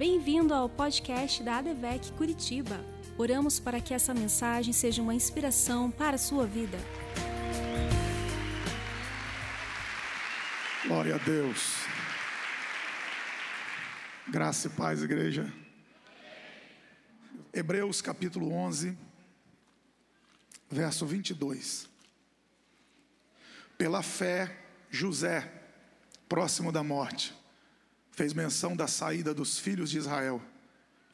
Bem-vindo ao podcast da ADVEC Curitiba. Oramos para que essa mensagem seja uma inspiração para a sua vida. Glória a Deus. Graça e paz, igreja. Hebreus capítulo 11, verso 22. Pela fé, José, próximo da morte, fez menção da saída dos filhos de Israel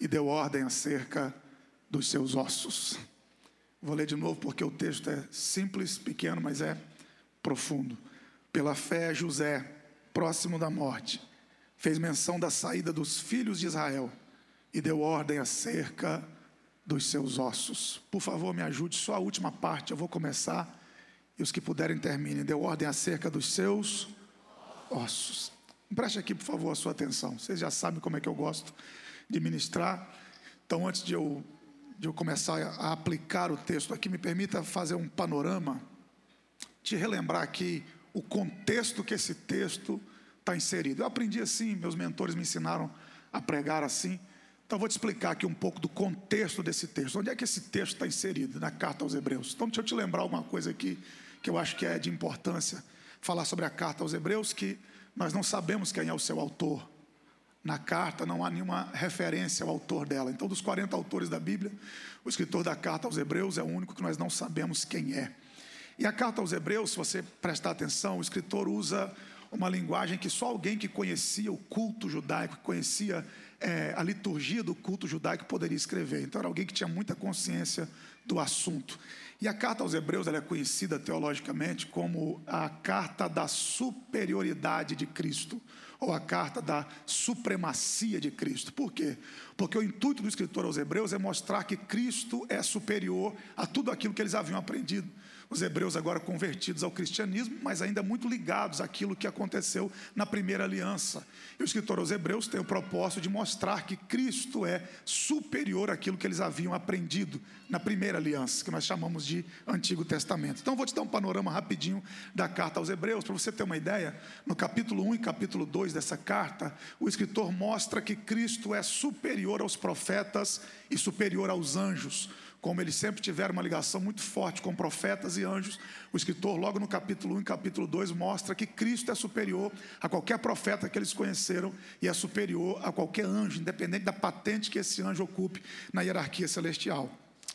e deu ordem acerca dos seus ossos. Vou ler de novo porque o texto é simples, pequeno, mas é profundo. Pela fé, José, próximo da morte, fez menção da saída dos filhos de Israel e deu ordem acerca dos seus ossos. Por favor, me ajude, só a última parte, eu vou começar e os que puderem terminem. Deu ordem acerca dos seus ossos. Preste aqui, por favor, a sua atenção. Vocês já sabem como é que eu gosto de ministrar. Então, antes de eu, de eu começar a aplicar o texto aqui, me permita fazer um panorama, te relembrar aqui o contexto que esse texto está inserido. Eu aprendi assim, meus mentores me ensinaram a pregar assim. Então, vou te explicar aqui um pouco do contexto desse texto. Onde é que esse texto está inserido na carta aos Hebreus? Então, deixa eu te lembrar alguma coisa aqui que eu acho que é de importância. Falar sobre a carta aos Hebreus, que nós não sabemos quem é o seu autor. Na carta não há nenhuma referência ao autor dela. Então, dos 40 autores da Bíblia, o escritor da carta aos Hebreus é o único que nós não sabemos quem é. E a carta aos Hebreus, se você prestar atenção, o escritor usa uma linguagem que só alguém que conhecia o culto judaico, que conhecia é, a liturgia do culto judaico poderia escrever. Então era alguém que tinha muita consciência do assunto. E a carta aos Hebreus é conhecida teologicamente como a carta da superioridade de Cristo, ou a carta da supremacia de Cristo. Por quê? Porque o intuito do escritor aos Hebreus é mostrar que Cristo é superior a tudo aquilo que eles haviam aprendido os hebreus agora convertidos ao cristianismo, mas ainda muito ligados àquilo que aconteceu na primeira aliança. E o escritor aos hebreus tem o propósito de mostrar que Cristo é superior àquilo que eles haviam aprendido na primeira aliança, que nós chamamos de Antigo Testamento. Então, vou te dar um panorama rapidinho da carta aos hebreus, para você ter uma ideia. No capítulo 1 e capítulo 2 dessa carta, o escritor mostra que Cristo é superior aos profetas e superior aos anjos como eles sempre tiveram uma ligação muito forte com profetas e anjos, o escritor, logo no capítulo 1 e capítulo 2, mostra que Cristo é superior a qualquer profeta que eles conheceram e é superior a qualquer anjo, independente da patente que esse anjo ocupe na hierarquia celestial.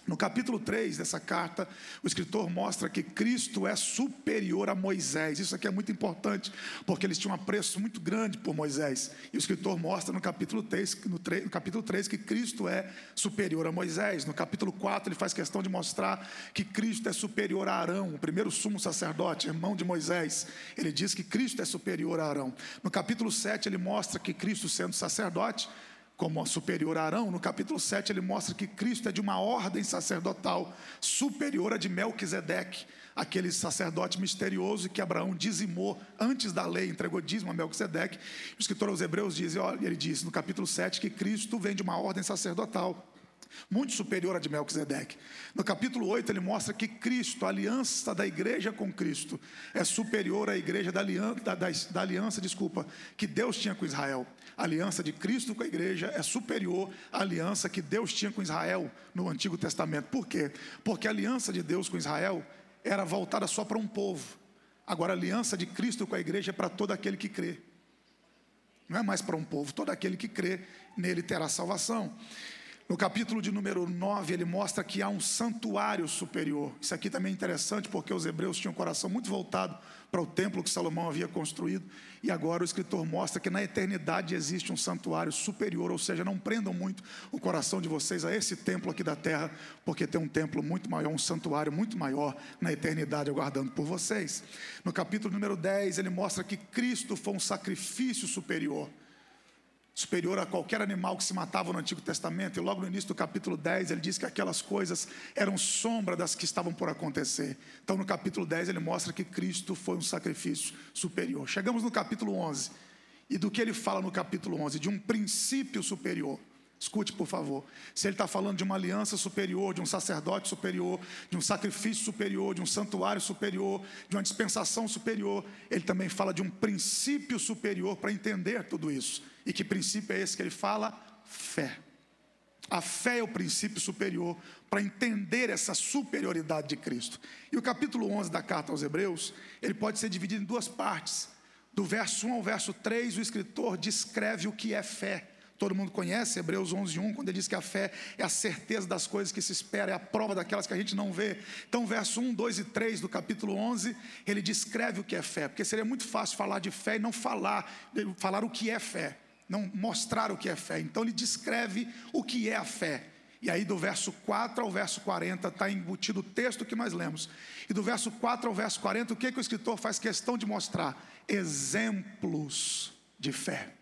No capítulo 3 dessa carta, o escritor mostra que Cristo é superior a Moisés. Isso aqui é muito importante, porque eles tinham um apreço muito grande por Moisés. E o escritor mostra no capítulo 3, no, 3, no capítulo 3 que Cristo é superior a Moisés. No capítulo 4, ele faz questão de mostrar que Cristo é superior a Arão, o primeiro sumo sacerdote, irmão de Moisés. Ele diz que Cristo é superior a Arão. No capítulo 7, ele mostra que Cristo, sendo sacerdote, como superior a Arão, no capítulo 7 ele mostra que Cristo é de uma ordem sacerdotal superior a de Melquisedeque, aquele sacerdote misterioso que Abraão dizimou antes da lei, entregou dízimo a Melquisedeque. O escritor aos Hebreus diz, ele diz no capítulo 7 que Cristo vem de uma ordem sacerdotal muito superior a de Melquisedeque. No capítulo 8, ele mostra que Cristo, a aliança da igreja com Cristo, é superior à igreja da aliança, da, da, da aliança, desculpa, que Deus tinha com Israel. A aliança de Cristo com a igreja é superior à aliança que Deus tinha com Israel no Antigo Testamento. Por quê? Porque a aliança de Deus com Israel era voltada só para um povo. Agora, a aliança de Cristo com a igreja é para todo aquele que crê. Não é mais para um povo, todo aquele que crê nele terá salvação. No capítulo de número 9, ele mostra que há um santuário superior. Isso aqui também é interessante porque os hebreus tinham um coração muito voltado para o templo que Salomão havia construído. E agora o escritor mostra que na eternidade existe um santuário superior, ou seja, não prendam muito o coração de vocês a esse templo aqui da terra, porque tem um templo muito maior, um santuário muito maior na eternidade aguardando por vocês. No capítulo número 10, ele mostra que Cristo foi um sacrifício superior superior a qualquer animal que se matava no Antigo Testamento, e logo no início do capítulo 10 ele diz que aquelas coisas eram sombra das que estavam por acontecer. Então no capítulo 10 ele mostra que Cristo foi um sacrifício superior. Chegamos no capítulo 11, e do que ele fala no capítulo 11? De um princípio superior. Escute, por favor. Se ele está falando de uma aliança superior, de um sacerdote superior, de um sacrifício superior, de um santuário superior, de uma dispensação superior, ele também fala de um princípio superior para entender tudo isso. E que princípio é esse que ele fala? fé. A fé é o princípio superior para entender essa superioridade de Cristo. E o capítulo 11 da carta aos Hebreus, ele pode ser dividido em duas partes. Do verso 1 ao verso 3, o escritor descreve o que é fé. Todo mundo conhece Hebreus 11, 1, quando ele diz que a fé é a certeza das coisas que se espera, é a prova daquelas que a gente não vê. Então, verso 1, 2 e 3 do capítulo 11, ele descreve o que é fé, porque seria muito fácil falar de fé e não falar, falar o que é fé não mostrar o que é fé. Então ele descreve o que é a fé. E aí, do verso 4 ao verso 40, está embutido o texto que nós lemos. E do verso 4 ao verso 40, o que, que o escritor faz questão de mostrar? Exemplos de fé.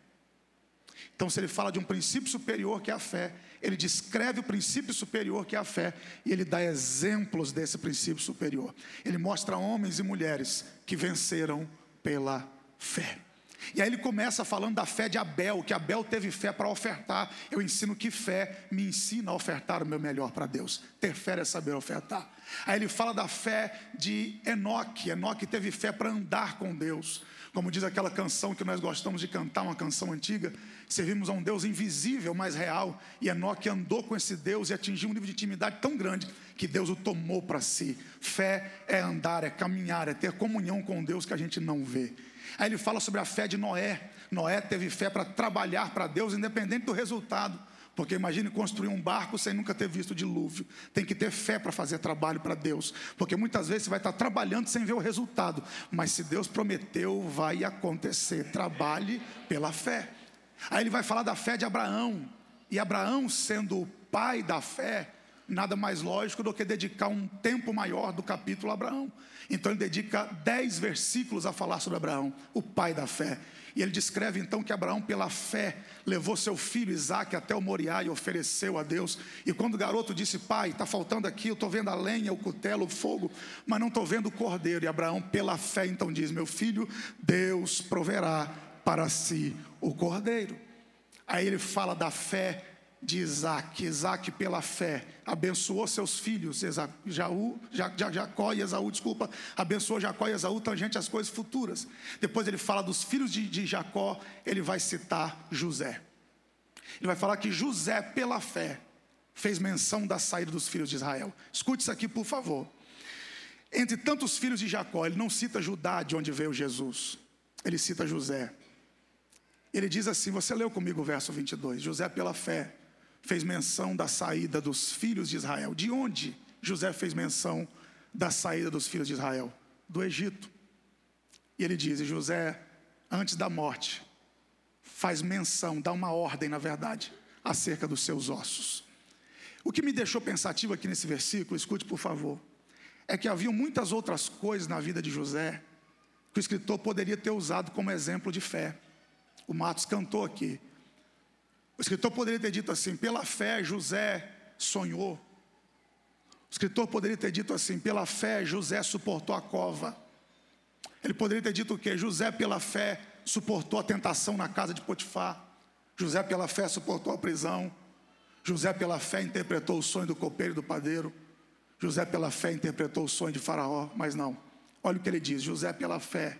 Então, se ele fala de um princípio superior que é a fé, ele descreve o princípio superior que é a fé e ele dá exemplos desse princípio superior. Ele mostra homens e mulheres que venceram pela fé. E aí ele começa falando da fé de Abel, que Abel teve fé para ofertar. Eu ensino que fé me ensina a ofertar o meu melhor para Deus. Ter fé é saber ofertar. Aí ele fala da fé de Enoque. Enoque teve fé para andar com Deus. Como diz aquela canção que nós gostamos de cantar, uma canção antiga, servimos a um Deus invisível, mas real. E Enoque andou com esse Deus e atingiu um nível de intimidade tão grande que Deus o tomou para si. Fé é andar, é caminhar, é ter comunhão com Deus que a gente não vê. Aí ele fala sobre a fé de Noé. Noé teve fé para trabalhar para Deus, independente do resultado. Porque imagine construir um barco sem nunca ter visto dilúvio. Tem que ter fé para fazer trabalho para Deus. Porque muitas vezes você vai estar trabalhando sem ver o resultado. Mas se Deus prometeu, vai acontecer. Trabalhe pela fé. Aí ele vai falar da fé de Abraão. E Abraão, sendo o pai da fé, nada mais lógico do que dedicar um tempo maior do capítulo a Abraão. Então ele dedica dez versículos a falar sobre Abraão, o pai da fé. E ele descreve então que Abraão, pela fé, levou seu filho Isaac até o Moriá e ofereceu a Deus. E quando o garoto disse: Pai, está faltando aqui, eu estou vendo a lenha, o cutelo, o fogo, mas não estou vendo o cordeiro. E Abraão, pela fé, então diz: Meu filho, Deus proverá para si o cordeiro. Aí ele fala da fé de Isaac. Isaac, pela fé, abençoou seus filhos, Jaú, Jacó e Esaú, desculpa, abençoou Jacó e Esaú, tangente às coisas futuras. Depois ele fala dos filhos de, de Jacó, ele vai citar José. Ele vai falar que José, pela fé, fez menção da saída dos filhos de Israel. Escute isso aqui, por favor. Entre tantos filhos de Jacó, ele não cita Judá, de onde veio Jesus, ele cita José. Ele diz assim: Você leu comigo o verso 22. José, pela fé, fez menção da saída dos filhos de Israel. De onde José fez menção da saída dos filhos de Israel? Do Egito. E ele diz: José, antes da morte, faz menção, dá uma ordem, na verdade, acerca dos seus ossos. O que me deixou pensativo aqui nesse versículo, escute por favor, é que havia muitas outras coisas na vida de José que o escritor poderia ter usado como exemplo de fé. O Matos cantou aqui. O escritor poderia ter dito assim: pela fé José sonhou. O escritor poderia ter dito assim: pela fé José suportou a cova. Ele poderia ter dito o quê? José, pela fé, suportou a tentação na casa de Potifar. José, pela fé, suportou a prisão. José, pela fé, interpretou o sonho do copeiro e do padeiro. José, pela fé, interpretou o sonho de Faraó. Mas não. Olha o que ele diz: José, pela fé,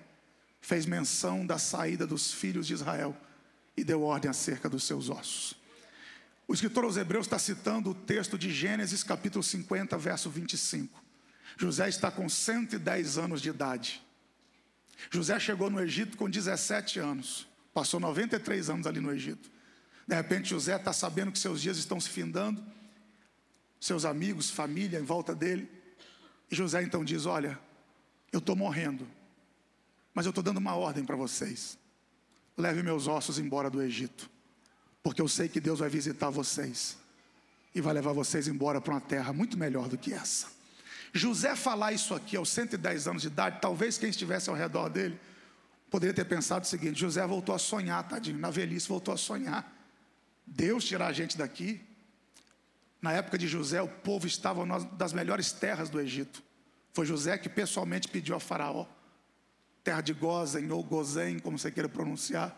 fez menção da saída dos filhos de Israel e deu ordem acerca dos seus ossos. O escritor aos Hebreus está citando o texto de Gênesis, capítulo 50, verso 25. José está com 110 anos de idade. José chegou no Egito com 17 anos, passou 93 anos ali no Egito. De repente, José está sabendo que seus dias estão se findando, seus amigos, família em volta dele. E José então diz: Olha, eu estou morrendo, mas eu estou dando uma ordem para vocês leve meus ossos embora do Egito, porque eu sei que Deus vai visitar vocês e vai levar vocês embora para uma terra muito melhor do que essa. José falar isso aqui aos 110 anos de idade, talvez quem estivesse ao redor dele poderia ter pensado o seguinte: José voltou a sonhar, tadinho, na velhice voltou a sonhar. Deus tirar a gente daqui. Na época de José, o povo estava nas melhores terras do Egito. Foi José que pessoalmente pediu a Faraó terra de Gozen ou Gozen, como você queira pronunciar.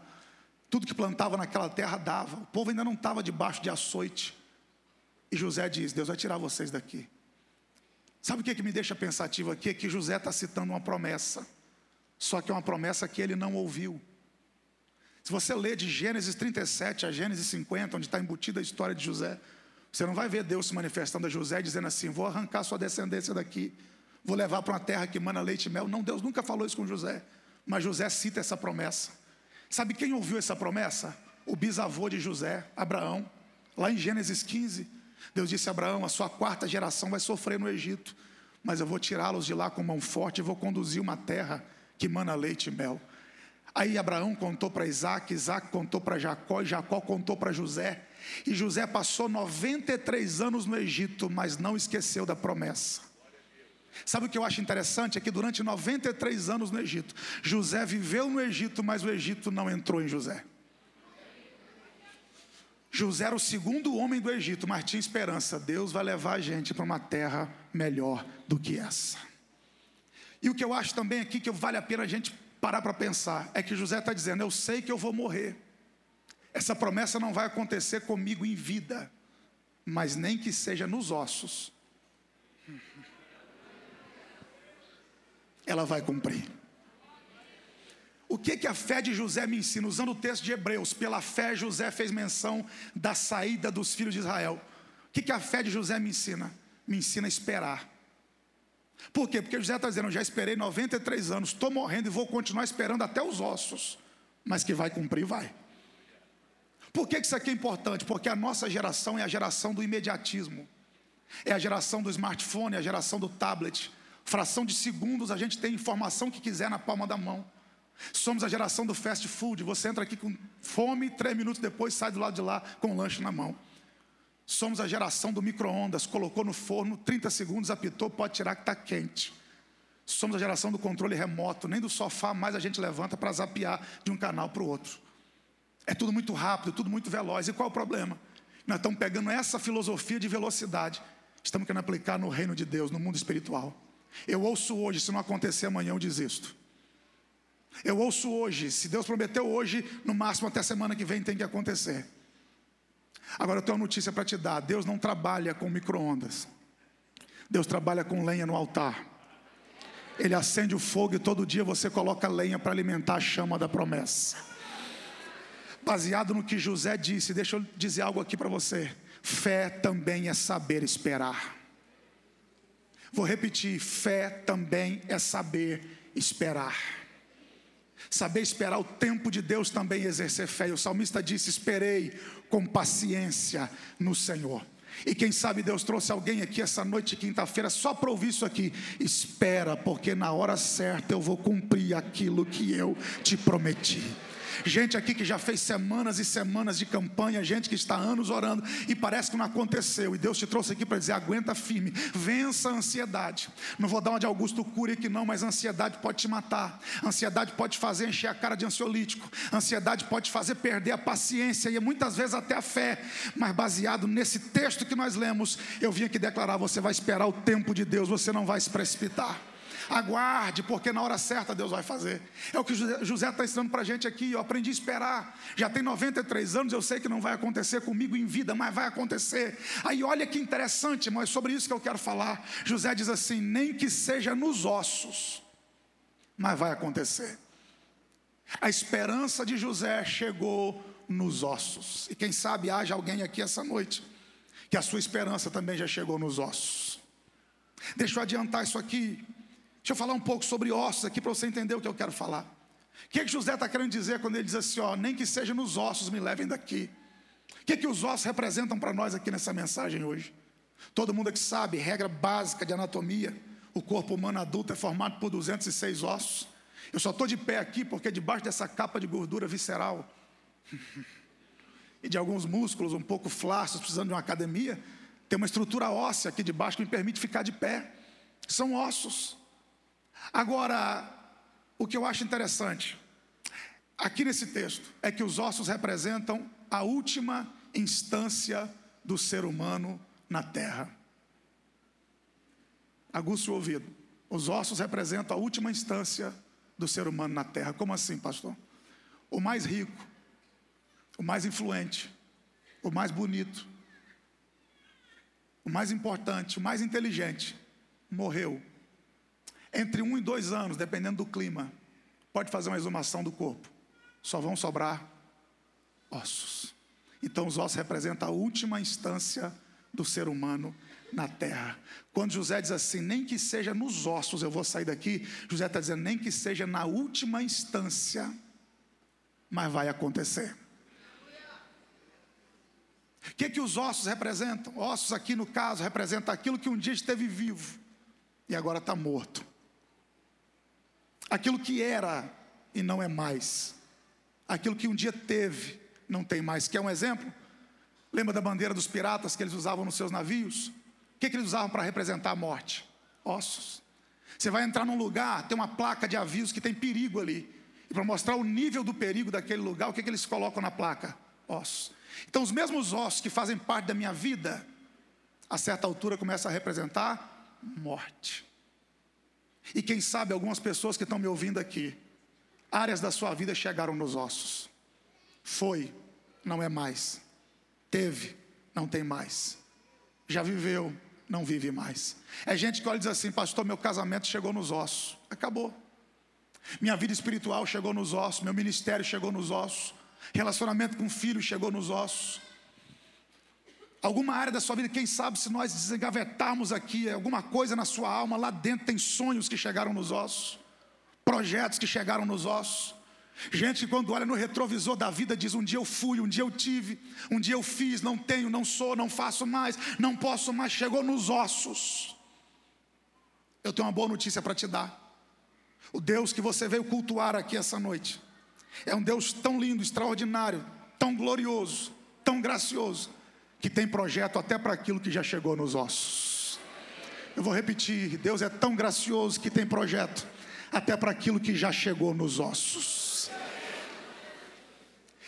Tudo que plantava naquela terra dava. O povo ainda não estava debaixo de açoite. E José diz: Deus vai tirar vocês daqui. Sabe o que, que me deixa pensativo aqui? É que José está citando uma promessa. Só que é uma promessa que ele não ouviu. Se você ler de Gênesis 37 a Gênesis 50, onde está embutida a história de José, você não vai ver Deus se manifestando a José dizendo assim: vou arrancar sua descendência daqui, vou levar para uma terra que mana leite e mel. Não, Deus nunca falou isso com José, mas José cita essa promessa. Sabe quem ouviu essa promessa? O bisavô de José, Abraão, lá em Gênesis 15. Deus disse a Abraão: a sua quarta geração vai sofrer no Egito, mas eu vou tirá-los de lá com mão forte e vou conduzir uma terra que mana leite e mel. Aí Abraão contou para Isaac, Isaac contou para Jacó, e Jacó contou para José. E José passou 93 anos no Egito, mas não esqueceu da promessa. Sabe o que eu acho interessante? É que durante 93 anos no Egito, José viveu no Egito, mas o Egito não entrou em José. José era o segundo homem do Egito, mas tinha esperança. Deus vai levar a gente para uma terra melhor do que essa. E o que eu acho também aqui que vale a pena a gente parar para pensar é que José está dizendo: Eu sei que eu vou morrer. Essa promessa não vai acontecer comigo em vida, mas nem que seja nos ossos. Ela vai cumprir. O que, que a fé de José me ensina? Usando o texto de Hebreus, pela fé José fez menção da saída dos filhos de Israel. O que, que a fé de José me ensina? Me ensina a esperar. Por quê? Porque José está dizendo: Eu já esperei 93 anos, estou morrendo e vou continuar esperando até os ossos, mas que vai cumprir, vai. Por que isso aqui é importante? Porque a nossa geração é a geração do imediatismo, é a geração do smartphone, é a geração do tablet. Fração de segundos a gente tem informação que quiser na palma da mão. Somos a geração do fast food. Você entra aqui com fome, três minutos depois sai do lado de lá com o lanche na mão. Somos a geração do micro-ondas. Colocou no forno, 30 segundos, apitou, pode tirar que está quente. Somos a geração do controle remoto. Nem do sofá mais a gente levanta para zapear de um canal para o outro. É tudo muito rápido, tudo muito veloz. E qual é o problema? Nós estamos pegando essa filosofia de velocidade. Estamos querendo aplicar no reino de Deus, no mundo espiritual. Eu ouço hoje, se não acontecer amanhã, eu desisto. Eu ouço hoje, se Deus prometeu hoje, no máximo até semana que vem tem que acontecer. Agora eu tenho uma notícia para te dar: Deus não trabalha com micro-ondas, Deus trabalha com lenha no altar. Ele acende o fogo e todo dia você coloca lenha para alimentar a chama da promessa. Baseado no que José disse, deixa eu dizer algo aqui para você: fé também é saber esperar. Vou repetir: fé também é saber esperar. Saber esperar o tempo de Deus também exercer fé. E o salmista disse: Esperei com paciência no Senhor. E quem sabe Deus trouxe alguém aqui essa noite, quinta-feira, só para ouvir isso aqui. Espera, porque na hora certa eu vou cumprir aquilo que eu te prometi gente aqui que já fez semanas e semanas de campanha, gente que está anos orando e parece que não aconteceu. E Deus te trouxe aqui para dizer: aguenta firme, vença a ansiedade. Não vou dar uma de Augusto Cury aqui, não, mas ansiedade pode te matar, ansiedade pode fazer encher a cara de ansiolítico, ansiedade pode fazer perder a paciência e muitas vezes até a fé. Mas baseado nesse texto que nós lemos, eu vim aqui declarar: você vai esperar o tempo de Deus, você não vai se precipitar. Aguarde, porque na hora certa Deus vai fazer. É o que José está ensinando para a gente aqui. Eu aprendi a esperar. Já tem 93 anos, eu sei que não vai acontecer comigo em vida, mas vai acontecer. Aí olha que interessante, mas é sobre isso que eu quero falar. José diz assim: nem que seja nos ossos, mas vai acontecer. A esperança de José chegou nos ossos. E quem sabe haja alguém aqui essa noite que a sua esperança também já chegou nos ossos. Deixa eu adiantar isso aqui. Deixa eu falar um pouco sobre ossos aqui para você entender o que eu quero falar. O que, é que José está querendo dizer quando ele diz assim: ó, nem que seja nos ossos me levem daqui? O que, é que os ossos representam para nós aqui nessa mensagem hoje? Todo mundo aqui sabe, regra básica de anatomia: o corpo humano adulto é formado por 206 ossos. Eu só estou de pé aqui porque debaixo dessa capa de gordura visceral e de alguns músculos um pouco flácidos, precisando de uma academia, tem uma estrutura óssea aqui debaixo que me permite ficar de pé. São ossos. Agora, o que eu acho interessante aqui nesse texto é que os ossos representam a última instância do ser humano na terra. Aguste o ouvido. Os ossos representam a última instância do ser humano na terra. Como assim, pastor? O mais rico, o mais influente, o mais bonito, o mais importante, o mais inteligente, morreu entre um e dois anos, dependendo do clima, pode fazer uma exumação do corpo. Só vão sobrar ossos. Então, os ossos representam a última instância do ser humano na terra. Quando José diz assim, nem que seja nos ossos eu vou sair daqui, José está dizendo, nem que seja na última instância, mas vai acontecer. O que, que os ossos representam? Ossos, aqui no caso, representa aquilo que um dia esteve vivo e agora está morto. Aquilo que era e não é mais. Aquilo que um dia teve, não tem mais. Quer um exemplo? Lembra da bandeira dos piratas que eles usavam nos seus navios? O que, que eles usavam para representar a morte? Ossos. Você vai entrar num lugar, tem uma placa de aviso que tem perigo ali. E para mostrar o nível do perigo daquele lugar, o que, que eles colocam na placa? Ossos. Então, os mesmos ossos que fazem parte da minha vida, a certa altura começam a representar morte. E quem sabe algumas pessoas que estão me ouvindo aqui, áreas da sua vida chegaram nos ossos. Foi, não é mais. Teve, não tem mais. Já viveu, não vive mais. É gente que olha e diz assim: Pastor, meu casamento chegou nos ossos. Acabou. Minha vida espiritual chegou nos ossos. Meu ministério chegou nos ossos. Relacionamento com filho chegou nos ossos. Alguma área da sua vida, quem sabe se nós desengavetarmos aqui, alguma coisa na sua alma, lá dentro tem sonhos que chegaram nos ossos, projetos que chegaram nos ossos. Gente quando olha no retrovisor da vida diz: um dia eu fui, um dia eu tive, um dia eu fiz, não tenho, não sou, não faço mais, não posso mais, chegou nos ossos. Eu tenho uma boa notícia para te dar. O Deus que você veio cultuar aqui essa noite é um Deus tão lindo, extraordinário, tão glorioso, tão gracioso, que tem projeto até para aquilo que já chegou nos ossos. Eu vou repetir: Deus é tão gracioso que tem projeto até para aquilo que já chegou nos ossos.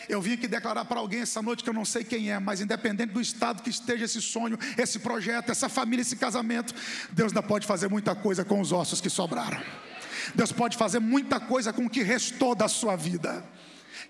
Eu vim aqui declarar para alguém essa noite que eu não sei quem é, mas independente do estado que esteja esse sonho, esse projeto, essa família, esse casamento, Deus ainda pode fazer muita coisa com os ossos que sobraram. Deus pode fazer muita coisa com o que restou da sua vida.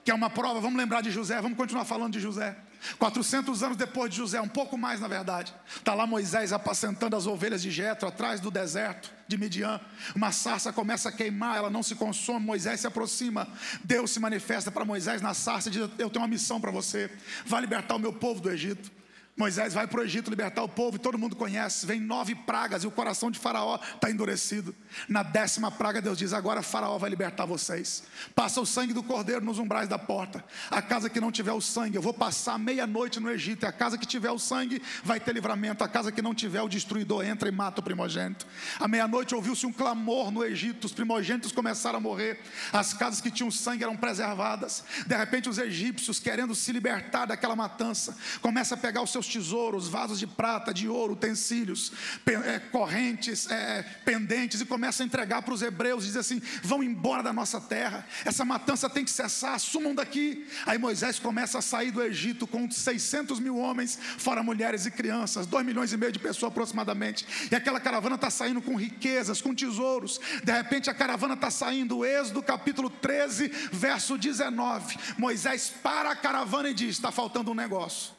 Que é uma prova, vamos lembrar de José, vamos continuar falando de José. 400 anos depois de José, um pouco mais na verdade. Está lá Moisés apacentando as ovelhas de Jetro atrás do deserto de Midian. Uma sarça começa a queimar, ela não se consome. Moisés se aproxima. Deus se manifesta para Moisés na sarça e diz: Eu tenho uma missão para você. Vai libertar o meu povo do Egito. Moisés vai para o Egito libertar o povo, e todo mundo conhece. Vem nove pragas e o coração de Faraó está endurecido. Na décima praga, Deus diz: Agora Faraó vai libertar vocês. Passa o sangue do cordeiro nos umbrais da porta. A casa que não tiver o sangue, eu vou passar meia-noite no Egito. E a casa que tiver o sangue vai ter livramento. A casa que não tiver, o destruidor entra e mata o primogênito. À meia-noite ouviu-se um clamor no Egito. Os primogênitos começaram a morrer. As casas que tinham sangue eram preservadas. De repente, os egípcios, querendo se libertar daquela matança, começam a pegar os seus tesouros, vasos de prata, de ouro, utensílios, é, correntes, é, pendentes, e começa a entregar para os hebreus, diz assim: vão embora da nossa terra, essa matança tem que cessar, sumam daqui. Aí Moisés começa a sair do Egito com 600 mil homens, fora mulheres e crianças, 2 milhões e meio de pessoas aproximadamente, e aquela caravana está saindo com riquezas, com tesouros. De repente a caravana está saindo, Êxodo capítulo 13, verso 19. Moisés para a caravana e diz: está faltando um negócio.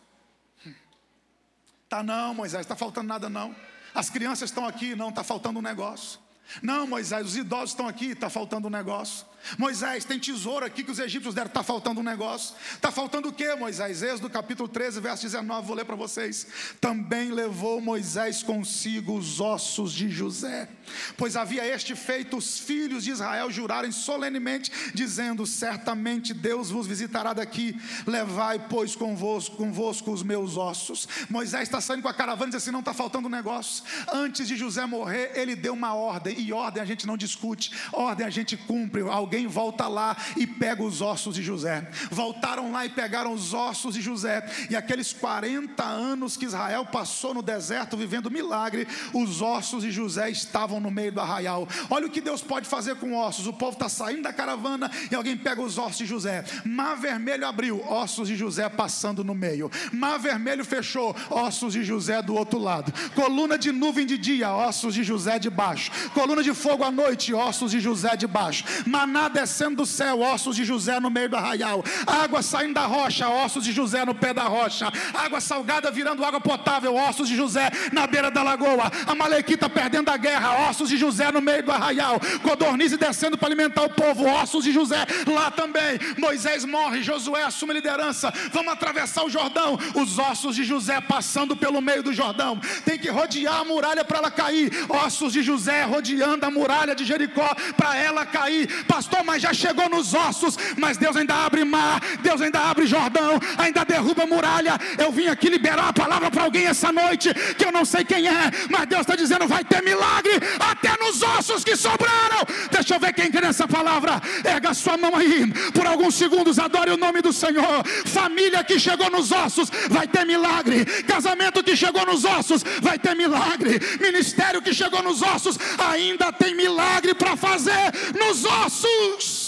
Tá não, Moisés, está faltando nada não. As crianças estão aqui, não, está faltando um negócio. Não, Moisés, os idosos estão aqui, está faltando um negócio. Moisés, tem tesouro aqui que os egípcios deram, está faltando um negócio. Está faltando o que, Moisés? Êxodo capítulo 13, verso 19, vou ler para vocês. Também levou Moisés consigo os ossos de José, pois havia este feito os filhos de Israel jurarem solenemente, dizendo: Certamente Deus vos visitará daqui, levai, pois, convosco, convosco os meus ossos. Moisés está saindo com a caravana e diz assim: Não está faltando um negócio. Antes de José morrer, ele deu uma ordem, e ordem a gente não discute, ordem a gente cumpre. Alguém volta lá e pega os ossos de José. Voltaram lá e pegaram os ossos de José. E aqueles 40 anos que Israel passou no deserto vivendo milagre, os ossos de José estavam no meio do arraial. Olha o que Deus pode fazer com ossos. O povo está saindo da caravana e alguém pega os ossos de José. Mar vermelho abriu, ossos de José passando no meio. Mar vermelho fechou, ossos de José do outro lado. Coluna de nuvem de dia, ossos de José de baixo. coluna de fogo à noite, ossos de José debaixo, maná descendo do céu, ossos de José no meio do arraial, água saindo da rocha, ossos de José no pé da rocha, água salgada virando água potável, ossos de José na beira da lagoa, a Malequita perdendo a guerra, ossos de José no meio do arraial, codornize descendo para alimentar o povo, ossos de José lá também. Moisés morre, Josué assume liderança, vamos atravessar o Jordão, os ossos de José passando pelo meio do Jordão, tem que rodear a muralha para ela cair, ossos de José rodeando a muralha de Jericó para ela cair, pastor, mas já chegou nos ossos, mas Deus ainda abre mar, Deus ainda abre Jordão, ainda derruba muralha. Eu vim aqui liberar a palavra para alguém essa noite, que eu não sei quem é, mas Deus está dizendo: vai ter milagre até nos ossos que sobraram. Deixa eu ver quem crê nessa palavra. Erga sua mão aí, por alguns segundos, adore o nome do Senhor. Família que chegou nos ossos, vai ter milagre. Casamento que chegou nos ossos, vai ter milagre. Ministério que chegou nos ossos, ainda tem milagre para fazer nos ossos.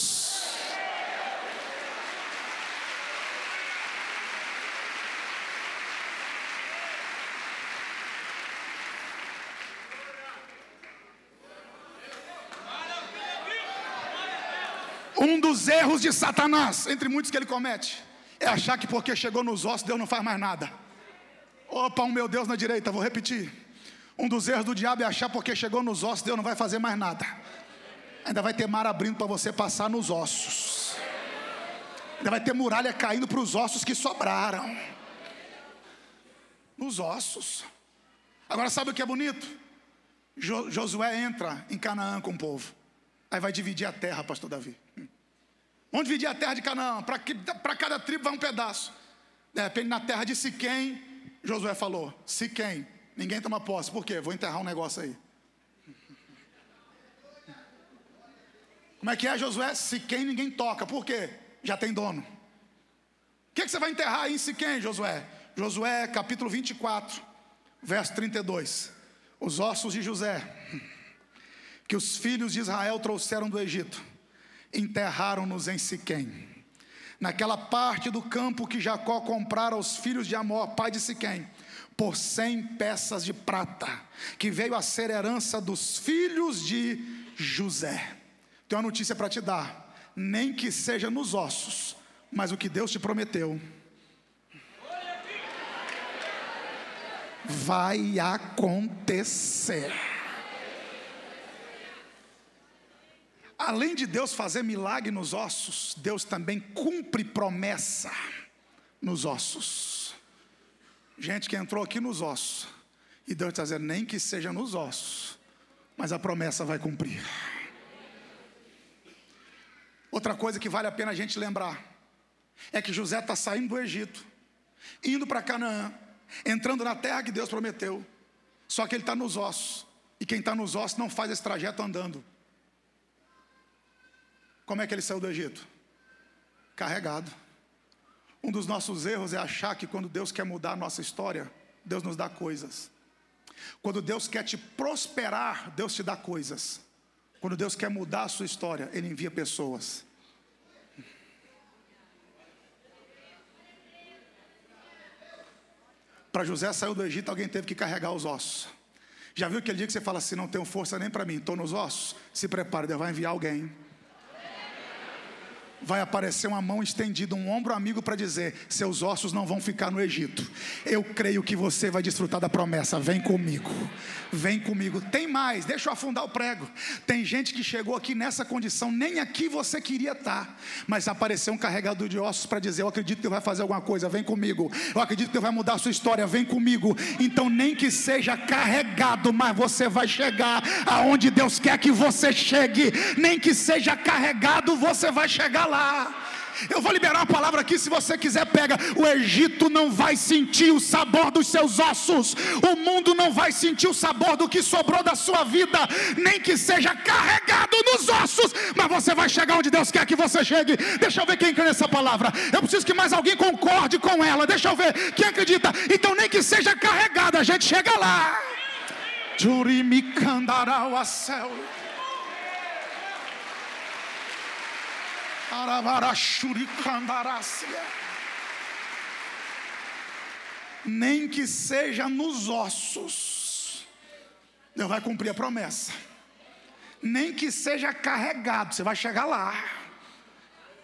Um dos erros de Satanás, entre muitos que ele comete, é achar que porque chegou nos ossos, Deus não faz mais nada. Opa, um meu Deus na direita, vou repetir. Um dos erros do diabo é achar porque chegou nos ossos, Deus não vai fazer mais nada. Ainda vai ter mar abrindo para você passar nos ossos. Ainda vai ter muralha caindo para os ossos que sobraram. Nos ossos. Agora sabe o que é bonito? Jo Josué entra em Canaã com o povo. Aí vai dividir a terra, pastor Davi. Vamos dividir a terra de Canaã. Para cada tribo vai um pedaço. De repente, na terra de Siquém, Josué falou: Siquém, ninguém toma posse. Por quê? Vou enterrar um negócio aí. Como é que é, Josué? Siquém ninguém toca. Por quê? Já tem dono. O que, que você vai enterrar aí em Siquém, Josué? Josué capítulo 24, verso 32. Os ossos de José, que os filhos de Israel trouxeram do Egito enterraram-nos em Siquém. Naquela parte do campo que Jacó comprara aos filhos de Amor, pai de Siquém, por cem peças de prata, que veio a ser herança dos filhos de José. Tenho uma notícia para te dar, nem que seja nos ossos, mas o que Deus te prometeu vai acontecer. Além de Deus fazer milagre nos ossos, Deus também cumpre promessa nos ossos. Gente que entrou aqui nos ossos, e Deus está dizendo: nem que seja nos ossos, mas a promessa vai cumprir. Outra coisa que vale a pena a gente lembrar é que José está saindo do Egito, indo para Canaã, entrando na terra que Deus prometeu, só que ele está nos ossos, e quem está nos ossos não faz esse trajeto andando. Como é que ele saiu do Egito? Carregado. Um dos nossos erros é achar que quando Deus quer mudar a nossa história, Deus nos dá coisas. Quando Deus quer te prosperar, Deus te dá coisas. Quando Deus quer mudar a sua história, Ele envia pessoas. Para José sair do Egito, alguém teve que carregar os ossos. Já viu aquele dia que você fala assim: não tenho força nem para mim, estou nos ossos? Se prepare, Deus vai enviar alguém vai aparecer uma mão estendida, um ombro amigo para dizer: seus ossos não vão ficar no Egito. Eu creio que você vai desfrutar da promessa. Vem comigo, vem comigo. Tem mais, deixa eu afundar o prego. Tem gente que chegou aqui nessa condição, nem aqui você queria estar, mas apareceu um carregador de ossos para dizer: Eu acredito que Deus vai fazer alguma coisa, vem comigo. Eu acredito que Deus vai mudar a sua história, vem comigo. Então, nem que seja carregado, mas você vai chegar aonde Deus quer que você chegue, nem que seja carregado, você vai chegar lá. Eu vou liberar a palavra aqui, se você quiser, pega. O Egito não vai sentir o sabor dos seus ossos, o mundo não vai sentir o sabor do que sobrou da sua vida, nem que seja carregado nos ossos, mas você vai chegar onde Deus quer que você chegue. Deixa eu ver quem crê nessa palavra. Eu preciso que mais alguém concorde com ela. Deixa eu ver quem acredita. Então, nem que seja carregado, a gente chega lá. Jurimicandarau a céu. Nem que seja nos ossos, Deus vai cumprir a promessa. Nem que seja carregado, você vai chegar lá.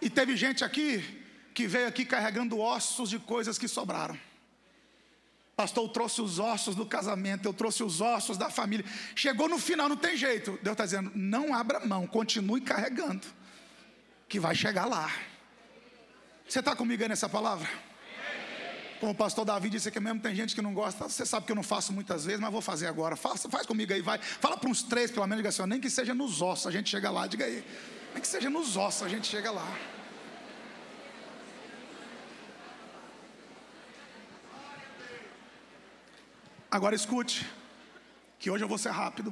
E teve gente aqui que veio aqui carregando ossos de coisas que sobraram. Pastor, eu trouxe os ossos do casamento, eu trouxe os ossos da família. Chegou no final, não tem jeito. Deus está dizendo: não abra mão, continue carregando, que vai chegar lá. Você está comigo nessa palavra? Como o pastor Davi disse aqui mesmo, tem gente que não gosta. Você sabe que eu não faço muitas vezes, mas vou fazer agora. Faça, faz comigo aí, vai. Fala para uns três, pelo menos, diga assim, nem que seja nos ossos, a gente chega lá, diga aí. Nem que seja nos ossos, a gente chega lá. Agora escute, que hoje eu vou ser rápido.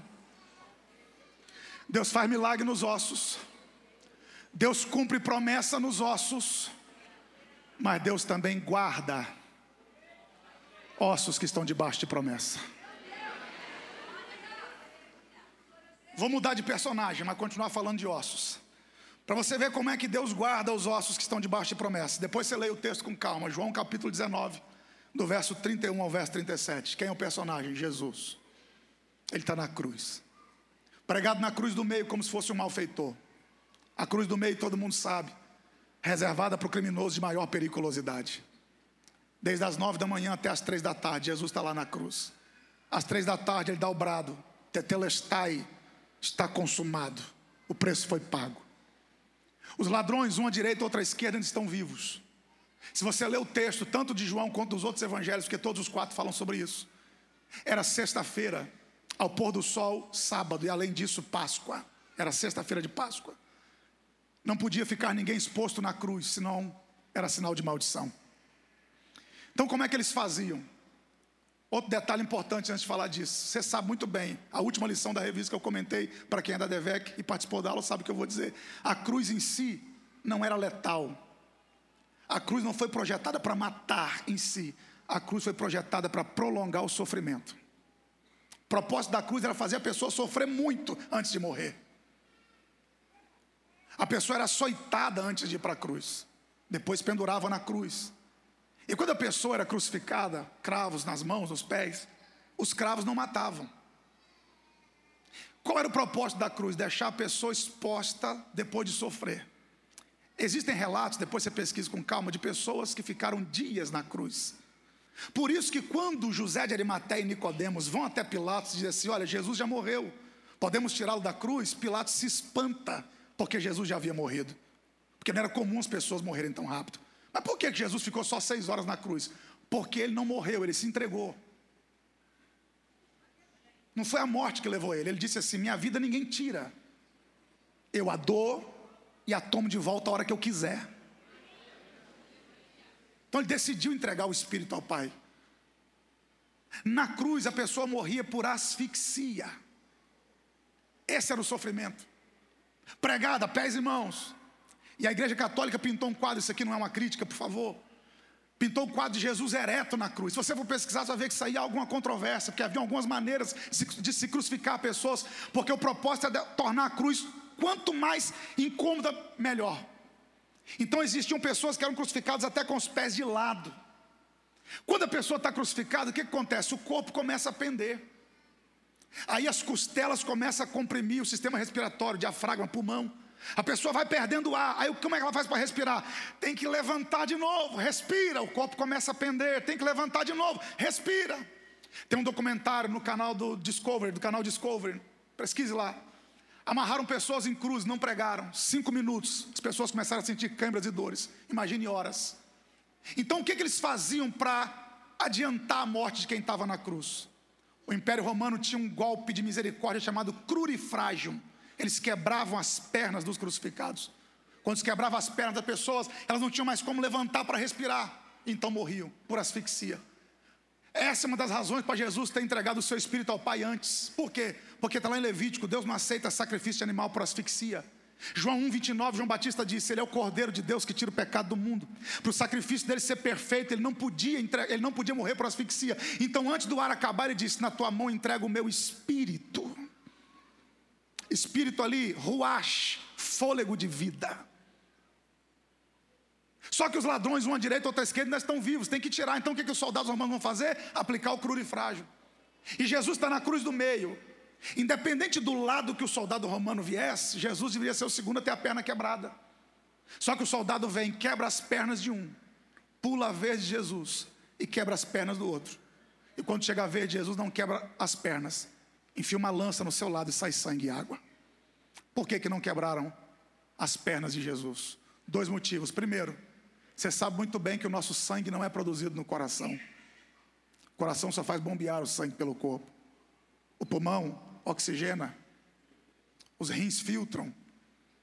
Deus faz milagre nos ossos. Deus cumpre promessa nos ossos. Mas Deus também guarda ossos que estão debaixo de promessa. Vou mudar de personagem, mas continuar falando de ossos. Para você ver como é que Deus guarda os ossos que estão debaixo de promessa. Depois você lê o texto com calma. João capítulo 19 do verso 31 ao verso 37. Quem é o personagem? Jesus. Ele está na cruz. Pregado na cruz do meio, como se fosse um malfeitor. A cruz do meio, todo mundo sabe, reservada para o criminoso de maior periculosidade. Desde as nove da manhã até as três da tarde, Jesus está lá na cruz. Às três da tarde, ele dá o brado: Tetelestai, está consumado. O preço foi pago. Os ladrões, um à direita, outro à esquerda, ainda estão vivos. Se você ler o texto, tanto de João quanto dos outros evangelhos, porque todos os quatro falam sobre isso. Era sexta-feira, ao pôr do sol, sábado, e além disso, Páscoa. Era sexta-feira de Páscoa. Não podia ficar ninguém exposto na cruz, senão era sinal de maldição. Então, como é que eles faziam? Outro detalhe importante antes de falar disso. Você sabe muito bem, a última lição da revista que eu comentei, para quem é da DEVEC e participou da aula, sabe o que eu vou dizer. A cruz em si não era letal, a cruz não foi projetada para matar em si, a cruz foi projetada para prolongar o sofrimento. O propósito da cruz era fazer a pessoa sofrer muito antes de morrer. A pessoa era açoitada antes de ir para a cruz, depois pendurava na cruz. E quando a pessoa era crucificada, cravos nas mãos, nos pés, os cravos não matavam. Qual era o propósito da cruz? Deixar a pessoa exposta depois de sofrer. Existem relatos, depois você pesquisa com calma, de pessoas que ficaram dias na cruz. Por isso que quando José de Arimateia e Nicodemos vão até Pilatos e dizem assim: olha, Jesus já morreu, podemos tirá-lo da cruz, Pilatos se espanta, porque Jesus já havia morrido. Porque não era comum as pessoas morrerem tão rápido. Mas por que Jesus ficou só seis horas na cruz? Porque ele não morreu, ele se entregou. Não foi a morte que levou ele. Ele disse assim: Minha vida ninguém tira. Eu a dou e a tomo de volta a hora que eu quiser. Então ele decidiu entregar o espírito ao Pai. Na cruz a pessoa morria por asfixia. Esse era o sofrimento. Pregada, pés e mãos. E a igreja católica pintou um quadro, isso aqui não é uma crítica, por favor. Pintou um quadro de Jesus ereto na cruz. Se você for pesquisar, você vai ver que saía alguma controvérsia, porque havia algumas maneiras de se crucificar pessoas, porque o propósito é tornar a cruz quanto mais incômoda, melhor. Então existiam pessoas que eram crucificadas até com os pés de lado. Quando a pessoa está crucificada, o que acontece? O corpo começa a pender. Aí as costelas começam a comprimir o sistema respiratório, diafragma, pulmão. A pessoa vai perdendo ar. Aí como é que ela faz para respirar? Tem que levantar de novo, respira. O corpo começa a pender. Tem que levantar de novo, respira. Tem um documentário no canal do Discovery, do canal Discovery. Pesquise lá. Amarraram pessoas em cruz, não pregaram. Cinco minutos, as pessoas começaram a sentir câimbras e dores. Imagine horas. Então o que, que eles faziam para adiantar a morte de quem estava na cruz? O Império Romano tinha um golpe de misericórdia chamado crurifrágio. Eles quebravam as pernas dos crucificados. Quando se quebravam as pernas das pessoas, elas não tinham mais como levantar para respirar. Então morriam por asfixia. Essa é uma das razões para Jesus ter entregado o seu espírito ao Pai antes. Por quê? Porque está lá em Levítico: Deus não aceita sacrifício de animal por asfixia. João 1,29, João Batista disse: Ele é o Cordeiro de Deus que tira o pecado do mundo. Para o sacrifício dele ser perfeito, ele não, podia ele não podia morrer por asfixia. Então, antes do ar acabar, ele disse: Na tua mão entrego o meu espírito. Espírito ali, ruach, fôlego de vida. Só que os ladrões, um à direita, outro à esquerda, ainda estão vivos, tem que tirar. Então o que, que os soldados romanos vão fazer? Aplicar o crurifrágio. E Jesus está na cruz do meio. Independente do lado que o soldado romano viesse, Jesus deveria ser o segundo a ter a perna quebrada. Só que o soldado vem, quebra as pernas de um, pula a vez de Jesus e quebra as pernas do outro. E quando chega a vez de Jesus, não quebra as pernas, enfia uma lança no seu lado e sai sangue e água. Por que, que não quebraram as pernas de Jesus? Dois motivos. Primeiro, você sabe muito bem que o nosso sangue não é produzido no coração. O coração só faz bombear o sangue pelo corpo. O pulmão oxigena. Os rins filtram.